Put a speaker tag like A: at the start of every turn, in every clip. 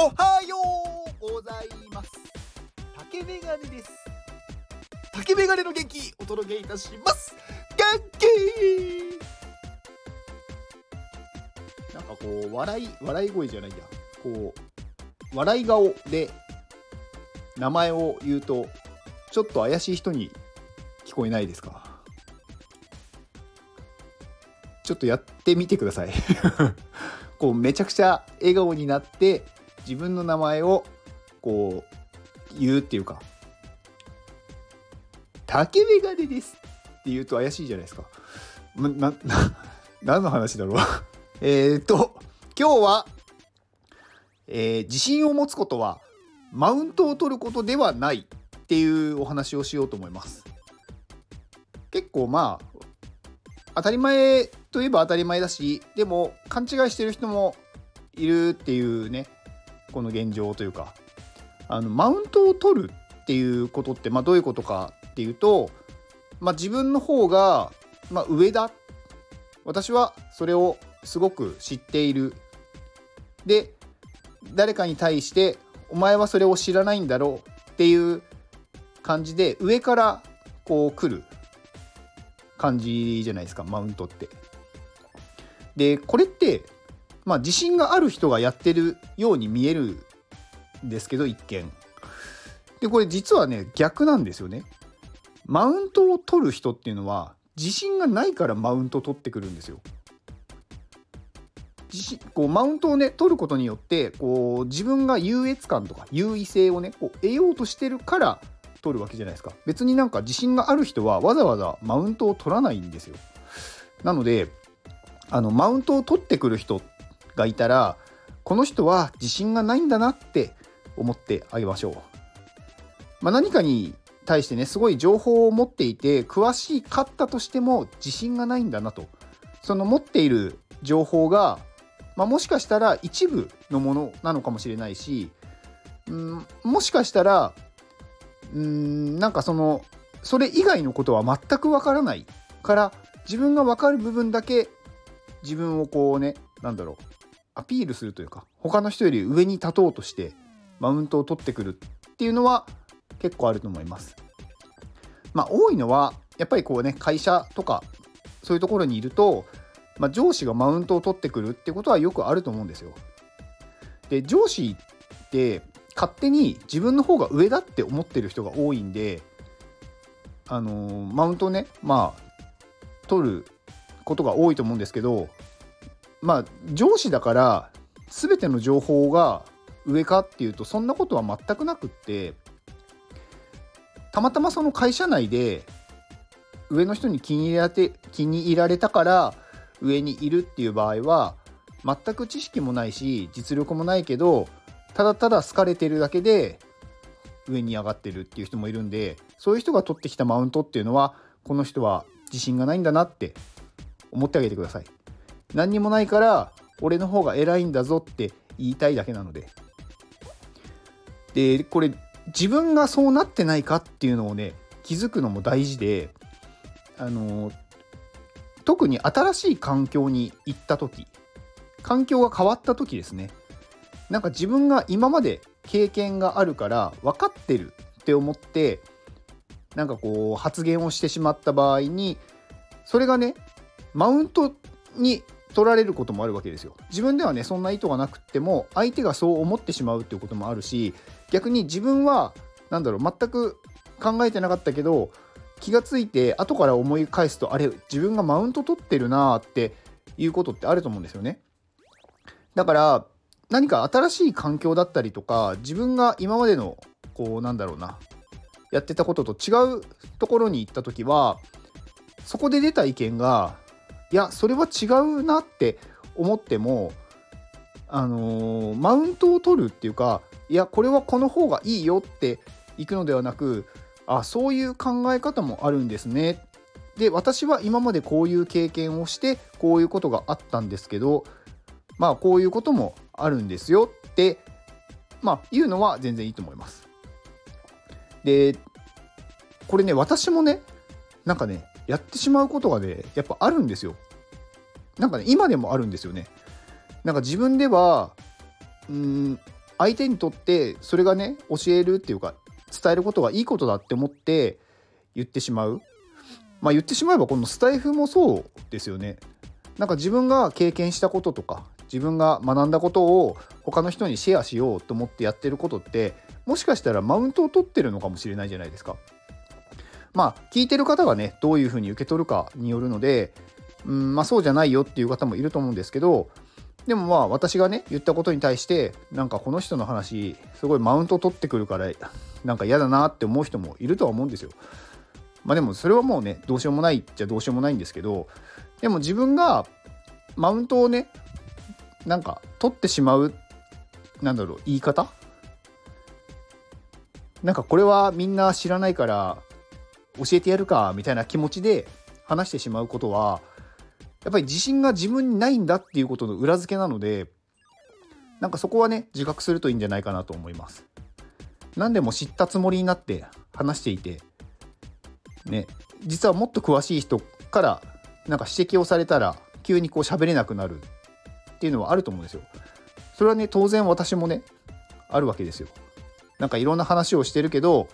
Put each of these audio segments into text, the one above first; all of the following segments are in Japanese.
A: おはようございます。竹メガネです竹メガネの元気お届けいたします。元気。なんかこう笑い笑い声じゃないや。こう笑い顔で名前を言うとちょっと怪しい人に聞こえないですか？ちょっとやってみてください。こうめちゃくちゃ笑顔になって自分の名前をこう言うっていうか「竹メガネです」って言うと怪しいじゃないですか。な、な、何の話だろう えっと、今日は、えー、自信を持つことはマウントを取ることではないっていうお話をしようと思います。結構まあ当たり前といえば当たり前だしでも勘違いしてる人もいるっていうねこの現状というかあのマウントを取るっていうことって、まあ、どういうことかっていうと、まあ、自分の方が、まあ、上だ私はそれをすごく知っているで誰かに対してお前はそれを知らないんだろうっていう感じで上からこう来る感じじゃないですかマウントって。でこれってまあ自信がある人がやってるように見えるんですけど一見。でこれ実はね逆なんですよね。マウントを取る人っていうのは自信がないからマウント取ってくるんですよ。自信こうマウントをね取ることによってこう自分が優越感とか優位性をねこう得ようとしてるから取るわけじゃないですか別になんか自信がある人はわざわざマウントを取らないんですよなのであのマウントを取ってくる人がいたらこの人は自信がないんだなって思ってあげましょう、まあ、何かに対してねすごい情報を持っていて詳しかったとしても自信がないんだなと。その持っている情報が、まあ、もしかしたら一部のものなのかもしれないしうんもしかしたらうんなんかそのそれ以外のことは全くわからないから自分が分かる部分だけ自分をこうねなんだろうアピールするというか他の人より上に立とうとしてマウントを取ってくるっていうのは結構あると思います。まあ多いのはやっぱりこうね会社とかそういうところにいると、まあ、上司がマウントを取ってくるってことはよくあると思うんですよ。で上司って勝手に自分の方が上だって思ってる人が多いんであのー、マウントをねまあ取ることが多いと思うんですけどまあ上司だから全ての情報が上かっていうとそんなことは全くなくってたまたまその会社内で上の人に気に入られて気に入られたから上にいるっていう場合は全く知識もないし実力もないけどただただ好かれてるだけで上に上がってるっていう人もいるんでそういう人が取ってきたマウントっていうのはこの人は自信がないんだなって思ってあげてください。何にもないから俺の方が偉いんだぞって言いたいだけなので。でこれ自分がそうなってないかっていうのをね気づくのも大事であの特に新しい環境に行った時環境が変わった時ですね。なんか自分が今まで経験があるから分かってるって思ってなんかこう発言をしてしまった場合にそれがねマウントに取られることもあるわけですよ。自分ではねそんな意図がなくっても相手がそう思ってしまうっていうこともあるし逆に自分は何だろう全く考えてなかったけど気がついて後から思い返すとあれ自分がマウント取ってるなーっていうことってあると思うんですよね。だから何か新しい環境だったりとか自分が今までのこうなんだろうなやってたことと違うところに行った時はそこで出た意見がいやそれは違うなって思ってもあのー、マウントを取るっていうかいやこれはこの方がいいよっていくのではなくあそういう考え方もあるんですねで私は今までこういう経験をしてこういうことがあったんですけどまあこういうこともあるんですよってまあ言うのは全然いいと思います。でこれね私もねなんかねやってしまうことがねやっぱあるんですよ。なんかね今でもあるんですよね。なんか自分ではうん相手にとってそれがね教えるっていうか伝えることがいいことだって思って言ってしまうまあ言ってしまえばこのスタイフもそうですよねなんか自分が経験したこととか自分が学んだことを他の人にシェアしようと思ってやってることってもしかしたらマウントを取ってるのかもしれないじゃないですか。まあ聞いてる方がねどういうふうに受け取るかによるので、うんまあ、そうじゃないよっていう方もいると思うんですけどでもまあ私がね言ったことに対してなんかこの人の話すごいマウント取ってくるからなんか嫌だなって思う人もいるとは思うんですよ。まあでもそれはもうねどうしようもないっちゃどうしようもないんですけどでも自分がマウントをねなんか取ってしまうなんだろう言い方？なんかこれはみんな知らないから教えてやるかみたいな気持ちで話してしまうことはやっぱり自信が自分にないんだっていうことの裏付けなのでなんかそこはね自覚するといいんじゃないかなと思います。何でも知ったつもりになって話していてね実はもっと詳しい人からなんか指摘をされたら急にこう喋れなくなるっていうのはあると思うんですよ。それはね当然私もねあるわけですよ。なんかいろんな話をしてるけど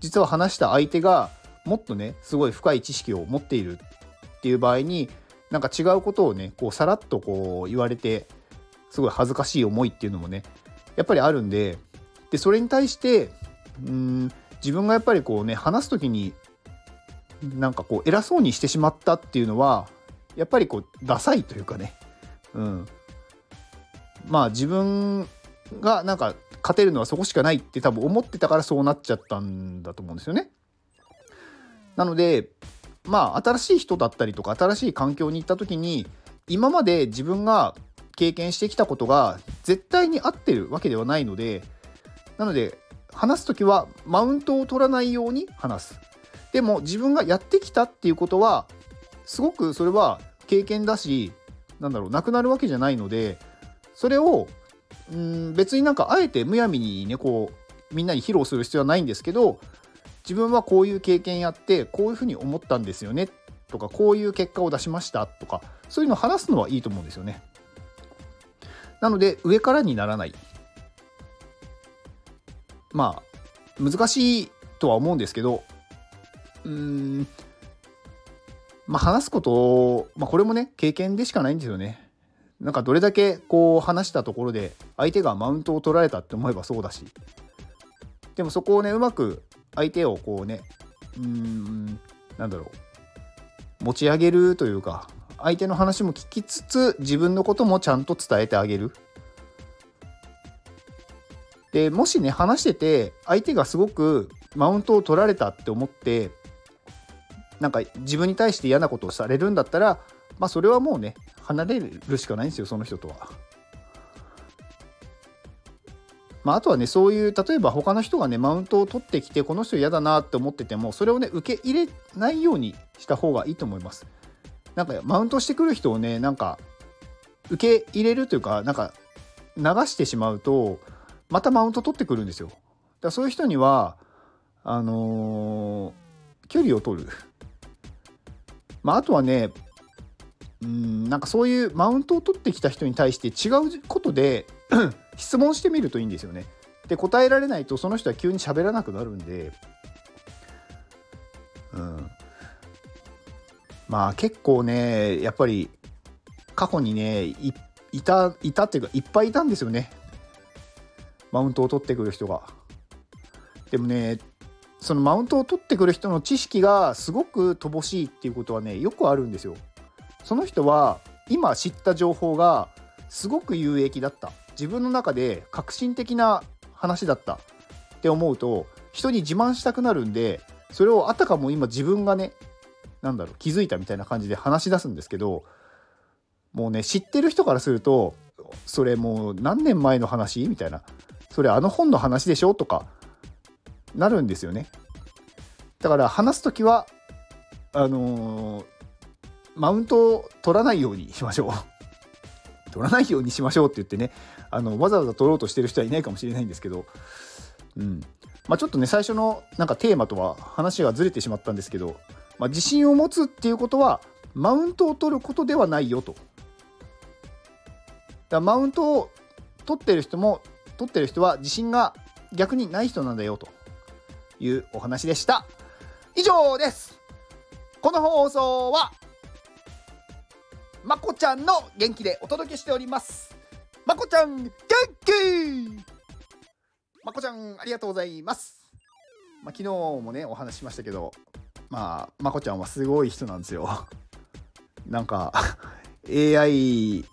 A: 実は話した相手がもっとねすごい深い知識を持っているっていう場合になんか違うことをねこうさらっとこう言われてすごい恥ずかしい思いっていうのもねやっぱりあるんででそれに対してうん自分がやっぱりこうね話す時になんかこう偉そうにしてしまったっていうのはやっぱりこうダサいというかねうん、まあ自分がなんか勝てるのはそこしかないって多分思ってたからそうなっちゃったんだと思うんですよね。なのでまあ新しい人だったりとか新しい環境に行った時に今まで自分が経験してきたことが絶対に合ってるわけではないのでなので話す時はマウントを取らないように話す。でも自分がやってきたっていうことはすごくそれは経験だしなんだろうなくなるわけじゃないのでそれをうん別になんかあえてむやみにねこうみんなに披露する必要はないんですけど自分はこういう経験やってこういうふうに思ったんですよねとかこういう結果を出しましたとかそういうのを話すのはいいと思うんですよね。なので上からにならない。まあ難しいとは思うんですけどうーんまあ、話すことを、まあ、これもね経験でしかないんですよね。なんかどれだけこう話したところで相手がマウントを取られたって思えばそうだしでもそこをねうまく相手をこうねうーんなんだろう持ち上げるというか相手の話も聞きつつ自分のこともちゃんと伝えてあげる。でもしね話してて相手がすごくマウントを取られたって思ってなんか自分に対して嫌なことをされるんだったらまあそれはもうね離れるしかないんですよその人とは。まあ、あとはねそういう例えば他の人がねマウントを取ってきてこの人嫌だなって思っててもそれをね受け入れないようにした方がいいと思います。なんかマウントしてくる人をねなんか受け入れるというかなんか流してしまうとまたマウント取ってくるんですよ。だからそういう人にはあのー、距離を取る。まあ、あとはねうんなんかそういうマウントを取ってきた人に対して違うことで質問してみるといいんですよね。で答えられないとその人は急に喋らなくなるんで、うん、まあ結構ねやっぱり過去にねいたいたっていうかいっぱいいたんですよねマウントを取ってくる人が。でもねそのマウントを取ってくる人の知識がすごく乏しいっていうことはねよくあるんですよ。その人は今知った情報がすごく有益だった。自分の中で革新的な話だった。って思うと人に自慢したくなるんでそれをあたかも今自分がねなんだろう気づいたみたいな感じで話し出すんですけどもうね知ってる人からするとそれもう何年前の話？みたいな。それあの本の話でしょ？とかなるんですよね。だから話す時はあのー、マウントを取らないようにしましょう。取らないようにしましょうって言ってねあのわざわざ取ろうとしてる人はいないかもしれないんですけど、うん。まあ、ちょっとね最初のなんかテーマとは話がずれてしまったんですけど、まあ、自信を持つっていうことはマウントを取ることではないよと。だマウントを取ってる人も取ってる人は自信が逆にない人なんだよと。いうお話でした。以上です。この放送はまこちゃんの元気でお届けしております。まこちゃん元気。まこちゃんありがとうございます。まあ、昨日もねお話ししましたけどまあまこちゃんはすごい人なんですよ。なんか AI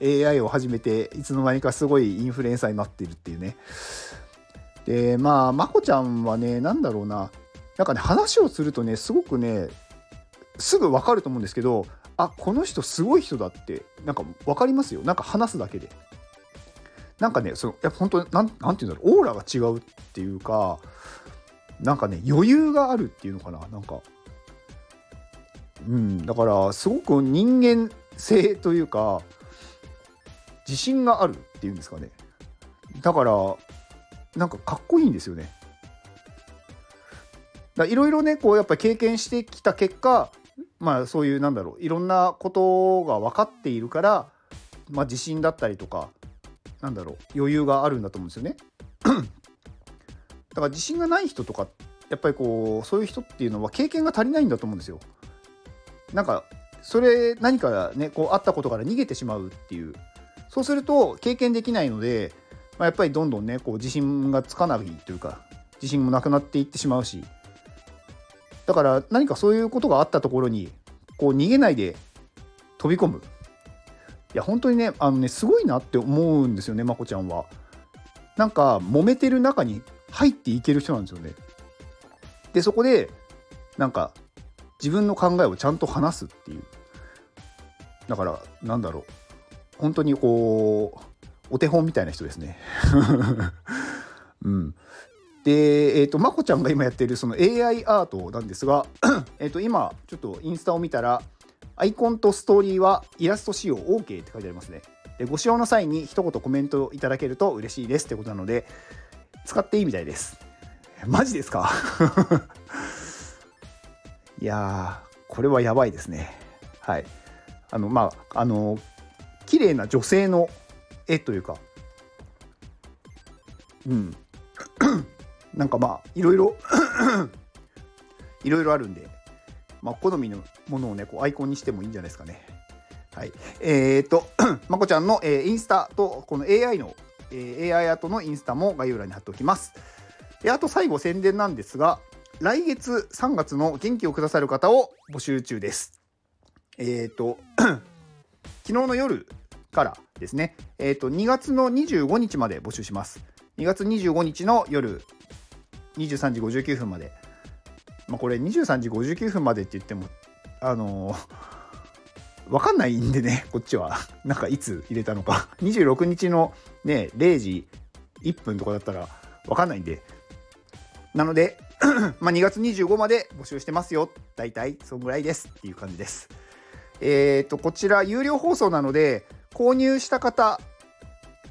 A: AI を始めていつの間にかすごいインフルエンサーになってるっていうね。でまあまこちゃんはね何だろうな。なんかね話をするとねすごくねすぐ分かると思うんですけどあこの人すごい人だってなんか分かりますよ。なんか話すだけで。なんかねそのや本当なんなんていうんだろう。オーラが違うっていうかなんかね余裕があるっていうのかな。なんか。うんだからすごく人間性というか自信があるっていうんですかね。だからなんかかっこいいんですよね。いろいろねこうやっぱ経験してきた結果まあそういうなんだろういろんなことが分かっているからまあ自信だったりとかなんだろう余裕があるんだと思うんですよね。だから自信がない人とかやっぱりこうそういう人っていうのは経験が足りないんだと思うんですよ。なんかそれ何かねこうあったことから逃げてしまうっていう。そうすると経験できないので、まあ、やっぱりどんどんねこう自信がつかないというか自信もなくなっていってしまうしだから何かそういうことがあったところにこう逃げないで飛び込むいや本当にねあのねすごいなって思うんですよねまこちゃんは。なんか揉めてる中に入っていける人なんですよね。でそこでなんか自分の考えをちゃんと話すっていうだからなんだろう本当にこうお手本みたいな人ですね。うん、で、えーと、まこちゃんが今やってるその AI アートなんですが えと今ちょっとインスタを見たらアイコンとストーリーはイラスト使用 OK って書いてありますね。でご使用の際に一言コメントいただけると嬉しいですってことなので使っていいみたいです。マジですか？いやこれはやばいですね。はい。あのまああの綺麗な女性の絵というかうんなんかまあいろいろいろいろあるんで、まあ、好みのものをねこうアイコンにしてもいいんじゃないですかね。はい、えー、っ とまこちゃんの、えー、インスタとこの AI の、えー、AI アートのインスタも概要欄に貼っておきます。であと最後宣伝なんですが来月3月の元気をくださる方を募集中です。えっ、と 昨日の夜からですね、えっ、と2月の25日まで募集します。2月25日の夜23時59分まで。まあ、これ23時59分までって言っても、あのー、わかんないんでね、こっちは。なんかいつ入れたのか。26日のね、0時1分とかだったらわかんないんで。なので、ま2月25まで募集してますよ。大体、そんぐらいですっていう感じです。えっ、ー、と、こちら有料放送なので、購入した方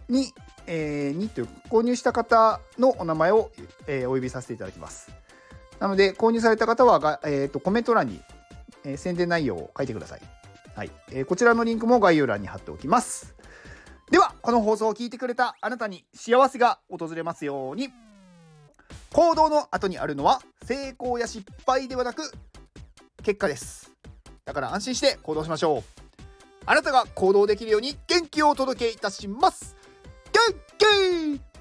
A: にえー、にという購入した方のお名前を、えー、お呼びさせていただきます。なので、購入された方はが、えーと、コメント欄に、えー、宣伝内容を書いてください。はいえー。こちらのリンクも概要欄に貼っておきます。では、この放送を聞いてくれたあなたに幸せが訪れますように。行動の後にあるのは成功や失敗ではなく結果です。だから安心して行動しましょう。あなたが行動できるように元気をお届けいたします。ッキ